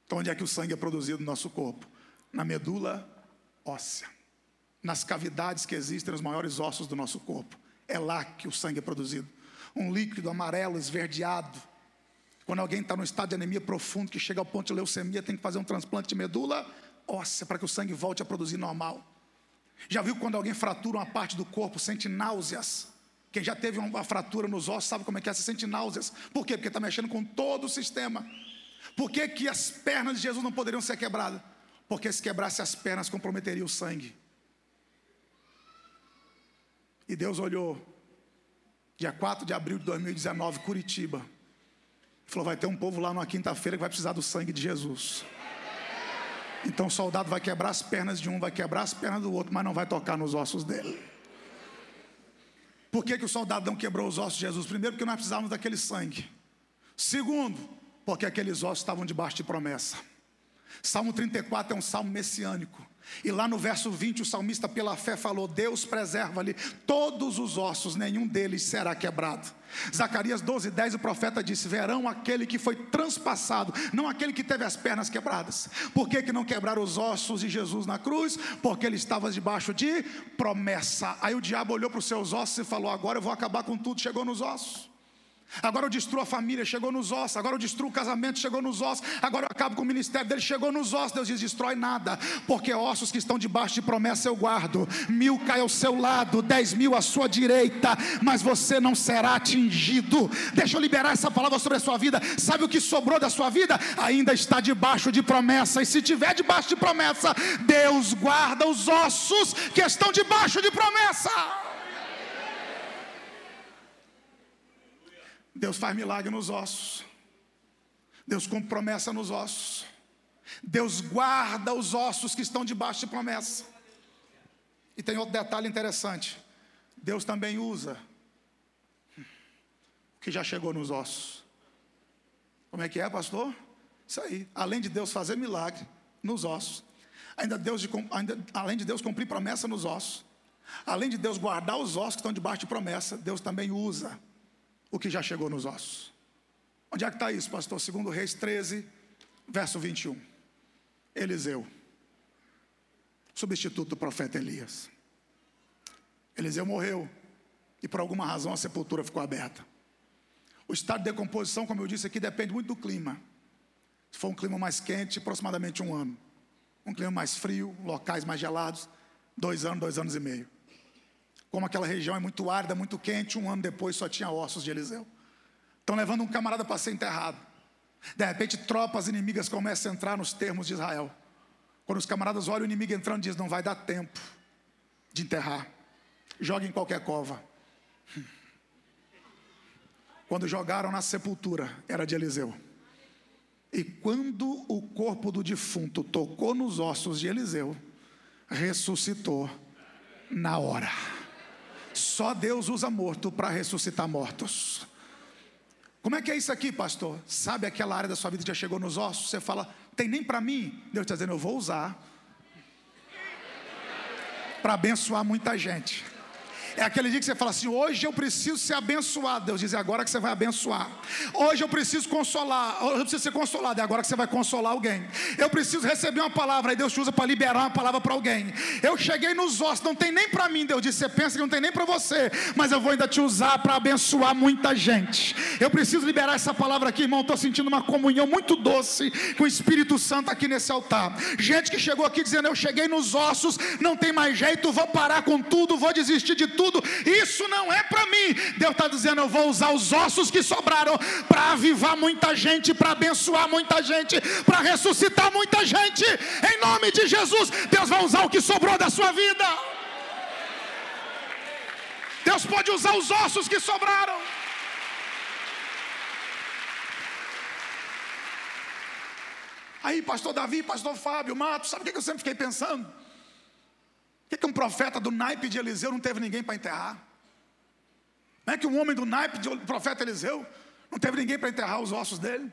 Então, onde é que o sangue é produzido no nosso corpo? Na medula óssea. Nas cavidades que existem nos maiores ossos do nosso corpo. É lá que o sangue é produzido. Um líquido amarelo, esverdeado. Quando alguém está no estado de anemia profundo, que chega ao ponto de leucemia, tem que fazer um transplante de medula óssea para que o sangue volte a produzir normal. Já viu quando alguém fratura uma parte do corpo, sente náuseas? Quem já teve uma fratura nos ossos sabe como é que é, se sente náuseas. Por quê? Porque está mexendo com todo o sistema. Por que, que as pernas de Jesus não poderiam ser quebradas? Porque se quebrasse as pernas, comprometeria o sangue. E Deus olhou, dia 4 de abril de 2019, Curitiba, falou: vai ter um povo lá numa quinta-feira que vai precisar do sangue de Jesus. Então o soldado vai quebrar as pernas de um, vai quebrar as pernas do outro, mas não vai tocar nos ossos dele. Por que, que o soldado não quebrou os ossos de Jesus? Primeiro, porque nós precisávamos daquele sangue. Segundo, porque aqueles ossos estavam debaixo de promessa. Salmo 34 é um salmo messiânico. E lá no verso 20, o salmista, pela fé, falou: Deus preserva-lhe todos os ossos, nenhum deles será quebrado. Zacarias 12, 10, o profeta disse: Verão aquele que foi transpassado, não aquele que teve as pernas quebradas. Por que, que não quebraram os ossos de Jesus na cruz? Porque ele estava debaixo de promessa. Aí o diabo olhou para os seus ossos e falou: Agora eu vou acabar com tudo. Chegou nos ossos. Agora eu destruo a família, chegou nos ossos. Agora eu destruo o casamento, chegou nos ossos. Agora eu acabo com o ministério dele, chegou nos ossos. Deus diz: destrói nada, porque ossos que estão debaixo de promessa eu guardo. Mil cai ao seu lado, dez mil à sua direita, mas você não será atingido. Deixa eu liberar essa palavra sobre a sua vida. Sabe o que sobrou da sua vida? Ainda está debaixo de promessa. E se tiver debaixo de promessa, Deus guarda os ossos que estão debaixo de promessa. Deus faz milagre nos ossos. Deus cumpre promessa nos ossos. Deus guarda os ossos que estão debaixo de promessa. E tem outro detalhe interessante. Deus também usa o que já chegou nos ossos. Como é que é, pastor? Isso aí. Além de Deus fazer milagre nos ossos, ainda Deus de, ainda, além de Deus cumprir promessa nos ossos, além de Deus guardar os ossos que estão debaixo de promessa, Deus também usa o que já chegou nos ossos. Onde é que está isso, pastor? Segundo Reis 13, verso 21. Eliseu, substituto do profeta Elias. Eliseu morreu e por alguma razão a sepultura ficou aberta. O estado de decomposição, como eu disse aqui, depende muito do clima. Se for um clima mais quente, aproximadamente um ano. Um clima mais frio, locais mais gelados, dois anos, dois anos e meio. Como aquela região é muito árida, muito quente, um ano depois só tinha ossos de Eliseu. Estão levando um camarada para ser enterrado. De repente, tropas inimigas começam a entrar nos termos de Israel. Quando os camaradas olham o inimigo entrando, diz: Não vai dar tempo de enterrar. Joga em qualquer cova. Quando jogaram na sepultura, era de Eliseu. E quando o corpo do defunto tocou nos ossos de Eliseu, ressuscitou na hora. Só Deus usa morto para ressuscitar mortos. Como é que é isso aqui, pastor? Sabe aquela área da sua vida que já chegou nos ossos? Você fala, tem nem para mim. Deus está dizendo, eu vou usar para abençoar muita gente. É aquele dia que você fala assim: hoje eu preciso ser abençoado. Deus diz: é agora que você vai abençoar. Hoje eu preciso consolar. Hoje eu preciso ser consolado. É agora que você vai consolar alguém. Eu preciso receber uma palavra. Aí Deus te usa para liberar uma palavra para alguém. Eu cheguei nos ossos, não tem nem para mim. Deus disse: você pensa que não tem nem para você. Mas eu vou ainda te usar para abençoar muita gente. Eu preciso liberar essa palavra aqui, irmão. Estou sentindo uma comunhão muito doce com o Espírito Santo aqui nesse altar. Gente que chegou aqui dizendo: eu cheguei nos ossos, não tem mais jeito, vou parar com tudo, vou desistir de tudo tudo. Isso não é para mim. Deus está dizendo: eu vou usar os ossos que sobraram para avivar muita gente, para abençoar muita gente, para ressuscitar muita gente. Em nome de Jesus, Deus vai usar o que sobrou da sua vida. Deus pode usar os ossos que sobraram. Aí, pastor Davi, pastor Fábio, Mato, sabe o que eu sempre fiquei pensando? Por que, que um profeta do naipe de Eliseu não teve ninguém para enterrar? Não é que um homem do naipe do profeta Eliseu não teve ninguém para enterrar os ossos dele?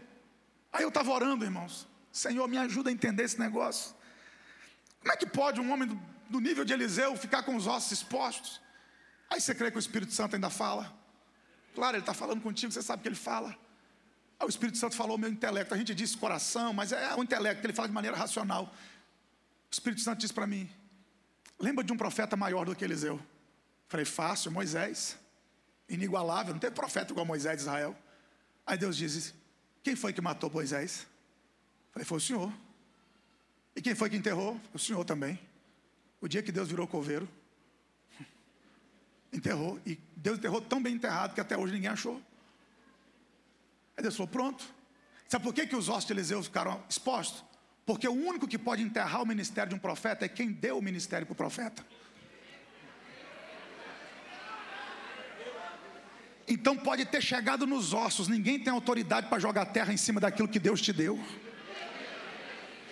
Aí eu estava orando, irmãos. Senhor, me ajuda a entender esse negócio. Como é que pode um homem do, do nível de Eliseu ficar com os ossos expostos? Aí você crê que o Espírito Santo ainda fala? Claro, ele está falando contigo, você sabe que ele fala. Aí o Espírito Santo falou meu intelecto. A gente disse coração, mas é o intelecto, ele fala de maneira racional. O Espírito Santo disse para mim: Lembra de um profeta maior do que Eliseu? Falei, fácil, Moisés. Inigualável, não teve profeta igual Moisés de Israel. Aí Deus diz: Quem foi que matou Moisés? Falei, foi o Senhor. E quem foi que enterrou? O Senhor também. O dia que Deus virou coveiro, enterrou. E Deus enterrou tão bem enterrado que até hoje ninguém achou. Aí Deus falou: Pronto. Sabe por que, que os ossos de Eliseu ficaram expostos? Porque o único que pode enterrar o ministério de um profeta é quem deu o ministério para o profeta. Então pode ter chegado nos ossos, ninguém tem autoridade para jogar terra em cima daquilo que Deus te deu.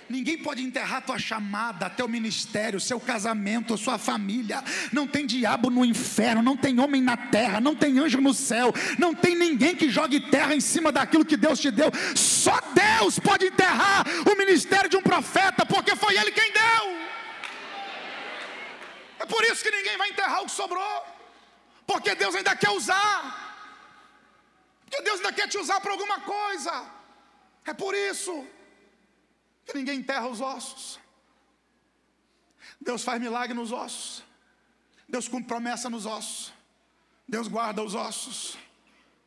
Ninguém pode enterrar tua chamada, teu ministério, seu casamento, sua família. Não tem diabo no inferno, não tem homem na terra, não tem anjo no céu, não tem ninguém que jogue terra em cima daquilo que Deus te deu. Só Deus pode enterrar o ministério de um profeta, porque foi Ele quem deu. É por isso que ninguém vai enterrar o que sobrou, porque Deus ainda quer usar, porque Deus ainda quer te usar para alguma coisa. É por isso que ninguém enterra os ossos. Deus faz milagre nos ossos. Deus cumpre promessa nos ossos. Deus guarda os ossos.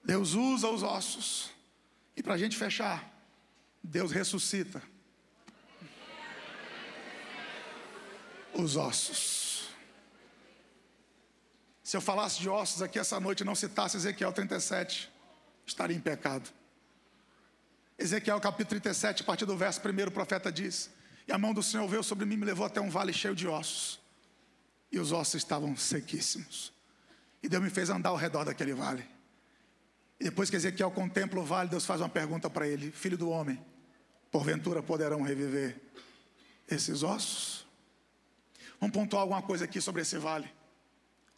Deus usa os ossos. E para a gente fechar, Deus ressuscita os ossos. Se eu falasse de ossos aqui essa noite e não citasse Ezequiel 37, estaria em pecado. Ezequiel capítulo 37, a partir do verso 1, o profeta diz: E a mão do Senhor veio sobre mim e me levou até um vale cheio de ossos. E os ossos estavam sequíssimos. E Deus me fez andar ao redor daquele vale. E depois que Ezequiel contempla o vale, Deus faz uma pergunta para ele: Filho do homem, porventura poderão reviver esses ossos? Vamos pontuar alguma coisa aqui sobre esse vale.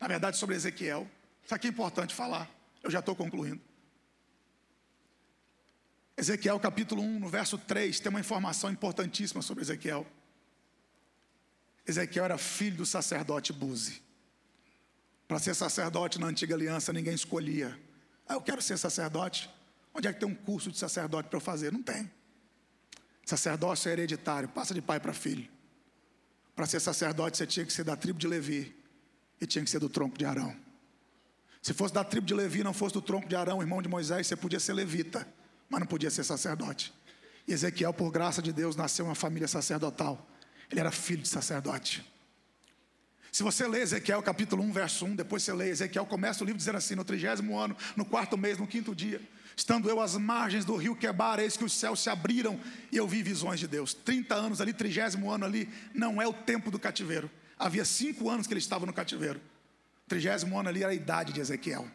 Na verdade, sobre Ezequiel. Isso aqui é importante falar. Eu já estou concluindo. Ezequiel capítulo 1, no verso 3, tem uma informação importantíssima sobre Ezequiel. Ezequiel era filho do sacerdote Buzi. Para ser sacerdote na antiga aliança, ninguém escolhia. Ah, eu quero ser sacerdote. Onde é que tem um curso de sacerdote para eu fazer? Não tem. Sacerdócio é hereditário, passa de pai para filho. Para ser sacerdote, você tinha que ser da tribo de Levi e tinha que ser do tronco de Arão. Se fosse da tribo de Levi, não fosse do tronco de Arão, irmão de Moisés, você podia ser levita mas não podia ser sacerdote. E Ezequiel, por graça de Deus, nasceu uma família sacerdotal. Ele era filho de sacerdote. Se você lê Ezequiel capítulo 1, verso 1, depois você lê Ezequiel, começa o livro dizendo assim: no trigésimo ano, no quarto mês, no quinto dia, estando eu às margens do rio Quebar, eis que os céus se abriram e eu vi visões de Deus. 30 anos ali, trigésimo ano ali, não é o tempo do cativeiro. Havia cinco anos que ele estava no cativeiro. Trigésimo ano ali era a idade de Ezequiel.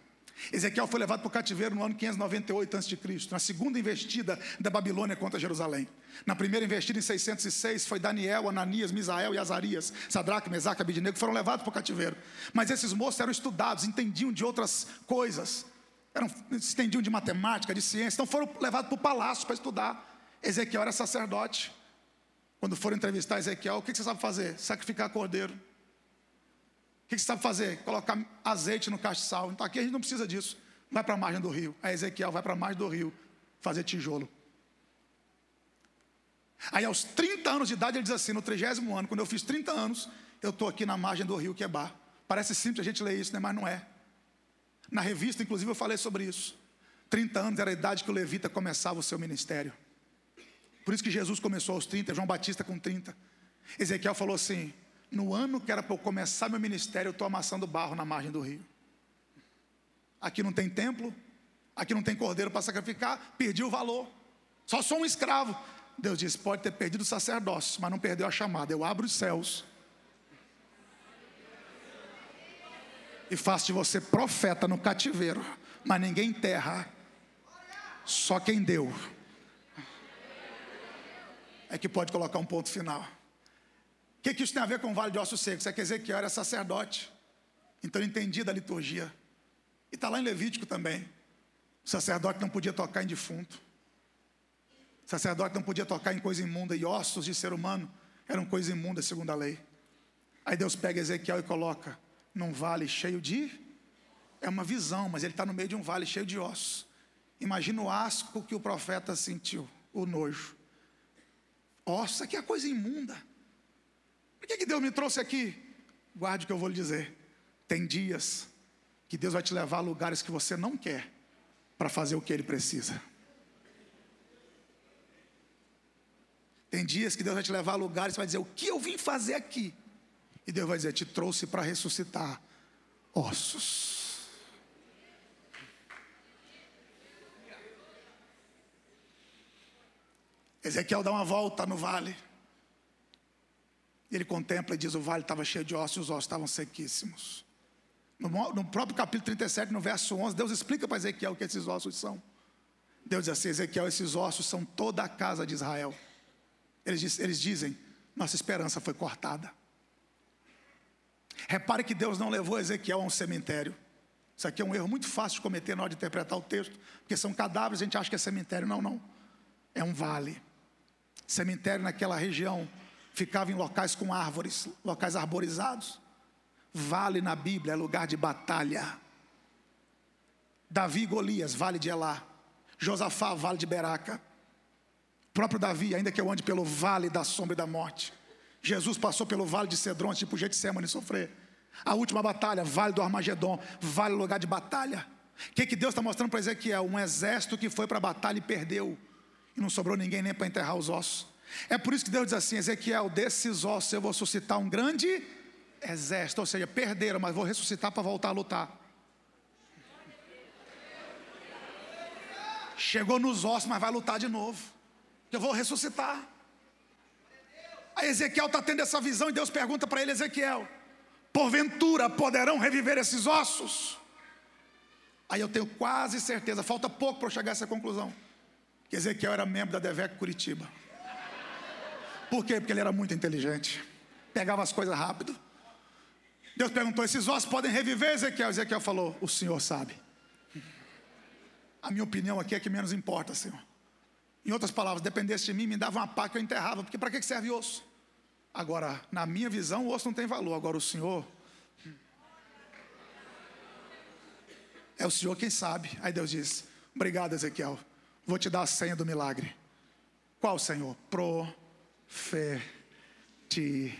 Ezequiel foi levado para o cativeiro no ano 598 a.C., na segunda investida da Babilônia contra Jerusalém. Na primeira investida, em 606, foi Daniel, Ananias, Misael e Azarias, Sadraque, Mesaque Abidnego, foram levados para o cativeiro. Mas esses moços eram estudados, entendiam de outras coisas, eram, entendiam de matemática, de ciência, então foram levados para o palácio para estudar. Ezequiel era sacerdote. Quando foram entrevistar Ezequiel, o que você sabe fazer? Sacrificar cordeiro. O que você sabe fazer? Colocar azeite no castiçal. Então aqui a gente não precisa disso. Vai para a margem do rio. Aí Ezequiel vai para a margem do rio fazer tijolo. Aí aos 30 anos de idade ele diz assim, no 30 ano, quando eu fiz 30 anos, eu estou aqui na margem do rio Quebar. Parece simples a gente ler isso, né? mas não é. Na revista, inclusive, eu falei sobre isso. 30 anos era a idade que o levita começava o seu ministério. Por isso que Jesus começou aos 30, João Batista com 30. Ezequiel falou assim: no ano que era para eu começar meu ministério, eu estou amassando barro na margem do rio. Aqui não tem templo, aqui não tem cordeiro para sacrificar, perdi o valor. Só sou um escravo. Deus disse: pode ter perdido o sacerdócio, mas não perdeu a chamada. Eu abro os céus e faço de você profeta no cativeiro, mas ninguém enterra, só quem deu. é que pode colocar um ponto final. O que, que isso tem a ver com o vale de ossos secos? É que Ezequiel era sacerdote, então ele entendia da liturgia. E está lá em Levítico também. O sacerdote não podia tocar em defunto. O sacerdote não podia tocar em coisa imunda. E ossos de ser humano eram coisa imunda segundo a lei. Aí Deus pega Ezequiel e coloca num vale cheio de. É uma visão, mas ele está no meio de um vale cheio de ossos. Imagina o asco que o profeta sentiu, o nojo. Ossos, aqui é coisa imunda. Por que, que Deus me trouxe aqui? Guarde o que eu vou lhe dizer. Tem dias que Deus vai te levar a lugares que você não quer para fazer o que Ele precisa. Tem dias que Deus vai te levar a lugares e vai dizer: O que eu vim fazer aqui? E Deus vai dizer: Te trouxe para ressuscitar ossos. Ezequiel dá uma volta no vale. Ele contempla e diz: O vale estava cheio de ossos e os ossos estavam sequíssimos. No, no, próprio capítulo 37, no verso 11, Deus explica para Ezequiel o que esses ossos são. Deus diz assim: Ezequiel, esses ossos são toda a casa de Israel. Eles, diz, eles dizem: Nossa esperança foi cortada. Repare que Deus não levou Ezequiel a um cemitério. Isso aqui é um erro muito fácil de cometer na hora de interpretar o texto, porque são cadáveres, a gente acha que é cemitério. Não, não. É um vale. Cemitério naquela região ficava em locais com árvores, locais arborizados. Vale na Bíblia é lugar de batalha. Davi e Golias, vale de Elá. Josafá, vale de Beraca. O próprio Davi, ainda que eu ande pelo vale da sombra e da morte. Jesus passou pelo vale de Cedron, tipo Getsemane sofrer. A última batalha, vale do Armagedon, vale lugar de batalha. O que, que Deus está mostrando para Ezequiel? Um exército que foi para a batalha e perdeu. E não sobrou ninguém nem para enterrar os ossos. É por isso que Deus diz assim: Ezequiel, desses ossos eu vou suscitar um grande exército. Ou seja, perderam, mas vou ressuscitar para voltar a lutar. Chegou nos ossos, mas vai lutar de novo. Eu vou ressuscitar. Aí Ezequiel está tendo essa visão e Deus pergunta para ele: Ezequiel, porventura poderão reviver esses ossos? Aí eu tenho quase certeza, falta pouco para eu chegar a essa conclusão, que Ezequiel era membro da Devec Curitiba. Por quê? Porque ele era muito inteligente, pegava as coisas rápido. Deus perguntou: esses ossos podem reviver, Ezequiel? Ezequiel falou: o Senhor sabe. A minha opinião aqui é que menos importa, Senhor. Em outras palavras, dependesse de mim, me dava uma pá que eu enterrava, porque para que serve osso? Agora, na minha visão, o osso não tem valor. Agora, o Senhor. É o Senhor quem sabe. Aí Deus diz: Obrigado, Ezequiel. Vou te dar a senha do milagre. Qual, Senhor? Profetizar.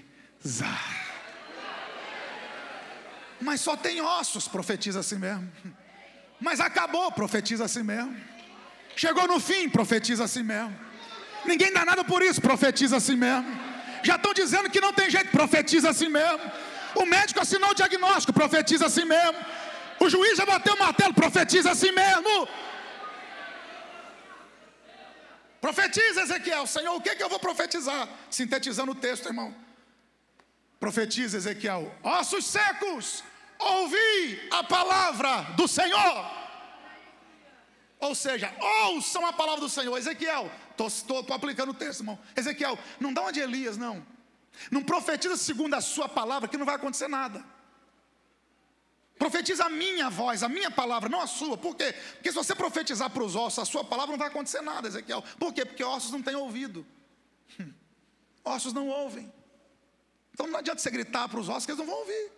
Mas só tem ossos, profetiza assim mesmo. Mas acabou, profetiza assim mesmo. Chegou no fim, profetiza assim mesmo. Ninguém dá nada por isso, profetiza assim mesmo. Já estão dizendo que não tem jeito, profetiza assim mesmo. O médico assinou o diagnóstico, profetiza assim mesmo. O juiz já bateu o martelo, profetiza assim mesmo. Profetiza, Ezequiel, Senhor, o que, é que eu vou profetizar? Sintetizando o texto, irmão. Profetiza, Ezequiel, ossos secos, ouvi a palavra do Senhor. Ou seja, ouçam a palavra do Senhor. Ezequiel, estou aplicando o texto, irmão. Ezequiel, não dá uma de Elias, não. Não profetiza segundo a sua palavra, que não vai acontecer nada. Profetiza a minha voz, a minha palavra, não a sua. Por quê? Porque se você profetizar para os ossos a sua palavra, não vai acontecer nada, Ezequiel. Por quê? Porque ossos não têm ouvido. Hum. Ossos não ouvem. Então não adianta você gritar para os ossos que eles não vão ouvir.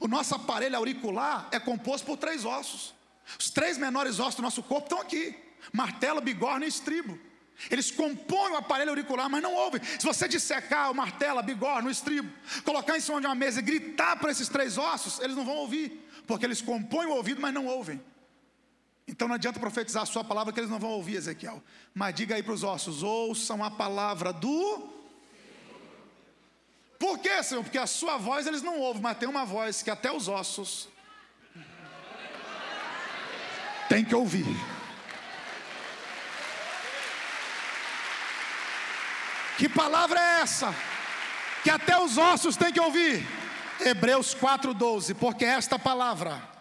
O nosso aparelho auricular é composto por três ossos. Os três menores ossos do nosso corpo estão aqui: martelo, bigorna e estribo. Eles compõem o aparelho auricular, mas não ouvem. Se você dissecar o martelo, a bigorna, o estribo, colocar em cima de uma mesa e gritar para esses três ossos, eles não vão ouvir, porque eles compõem o ouvido, mas não ouvem. Então não adianta profetizar a sua palavra que eles não vão ouvir, Ezequiel. Mas diga aí para os ossos: ouçam a palavra do. Por quê, Senhor? Porque a sua voz eles não ouvem, mas tem uma voz que até os ossos tem que ouvir. Que palavra é essa? Que até os ossos têm que ouvir. Hebreus 4:12, porque esta palavra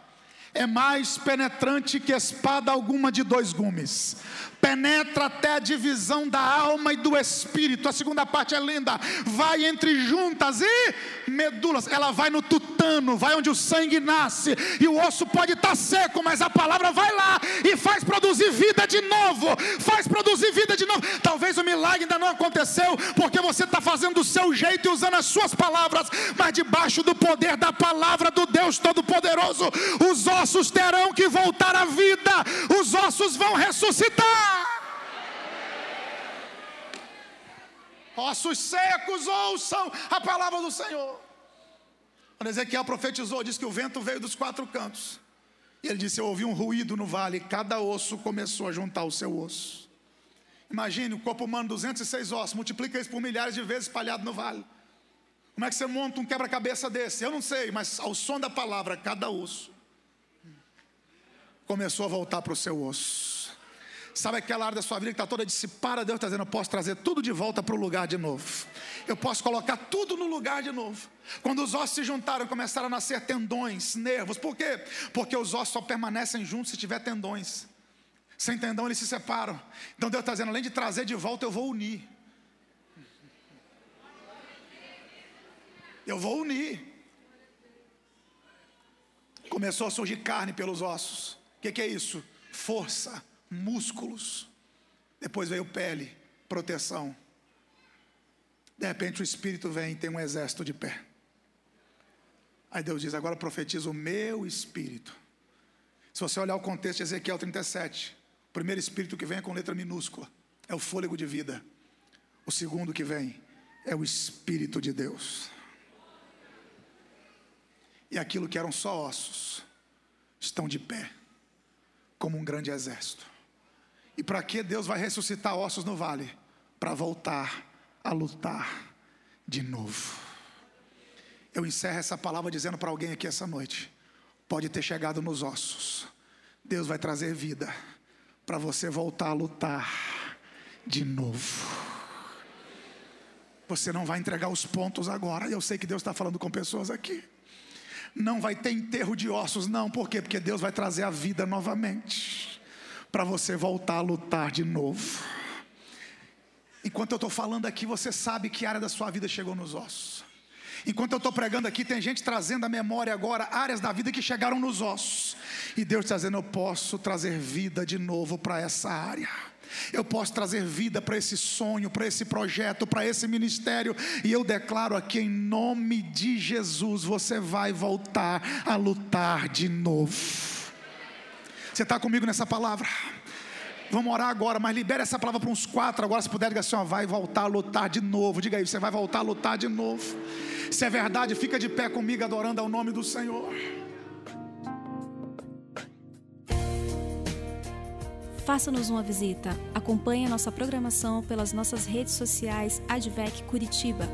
é mais penetrante que espada alguma de dois gumes penetra até a divisão da alma e do espírito. A segunda parte é linda, vai entre juntas e medulas. Ela vai no tutano, vai onde o sangue nasce, e o osso pode estar seco, mas a palavra vai lá e faz produzir vida de novo. Faz produzir vida de novo. Talvez o milagre ainda não aconteceu, porque você está fazendo do seu jeito e usando as suas palavras, mas debaixo do poder da palavra do Deus Todo-Poderoso, os ossos terão que voltar à vida, os ossos vão ressuscitar. Ossos secos ouçam a palavra do Senhor. Quando Ezequiel profetizou, diz que o vento veio dos quatro cantos. E ele disse: Eu ouvi um ruído no vale, cada osso começou a juntar o seu osso. Imagine o corpo humano, 206 ossos, multiplica isso por milhares de vezes espalhado no vale. Como é que você monta um quebra-cabeça desse? Eu não sei, mas ao som da palavra, cada osso começou a voltar para o seu osso. Sabe aquela área da sua vida que está toda dissipada? Deus está dizendo: eu posso trazer tudo de volta para o lugar de novo. Eu posso colocar tudo no lugar de novo. Quando os ossos se juntaram, começaram a nascer tendões, nervos. Por quê? Porque os ossos só permanecem juntos se tiver tendões. Sem tendão eles se separam. Então Deus está dizendo: além de trazer de volta, eu vou unir. Eu vou unir. Começou a surgir carne pelos ossos. Que, que é isso? Força músculos. Depois veio pele, proteção. De repente o Espírito vem e tem um exército de pé. Aí Deus diz: Agora profetiza o meu Espírito. Se você olhar o contexto de Ezequiel 37, o primeiro Espírito que vem é com letra minúscula, é o fôlego de vida. O segundo que vem é o Espírito de Deus. E aquilo que eram só ossos estão de pé, como um grande exército. E para que Deus vai ressuscitar ossos no vale? Para voltar a lutar de novo. Eu encerro essa palavra dizendo para alguém aqui essa noite: pode ter chegado nos ossos, Deus vai trazer vida para você voltar a lutar de novo. Você não vai entregar os pontos agora. Eu sei que Deus está falando com pessoas aqui. Não vai ter enterro de ossos, não. Por quê? Porque Deus vai trazer a vida novamente para você voltar a lutar de novo. Enquanto eu estou falando aqui, você sabe que área da sua vida chegou nos ossos. Enquanto eu estou pregando aqui, tem gente trazendo à memória agora áreas da vida que chegaram nos ossos. E Deus está dizendo: eu posso trazer vida de novo para essa área. Eu posso trazer vida para esse sonho, para esse projeto, para esse ministério. E eu declaro aqui, em nome de Jesus, você vai voltar a lutar de novo. Você está comigo nessa palavra? Vamos orar agora, mas libere essa palavra para uns quatro. Agora, se puder, diga assim: ó, vai voltar a lutar de novo. Diga aí, você vai voltar a lutar de novo. Se é verdade, fica de pé comigo, adorando ao nome do Senhor. Faça-nos uma visita. Acompanhe a nossa programação pelas nossas redes sociais Advec Curitiba.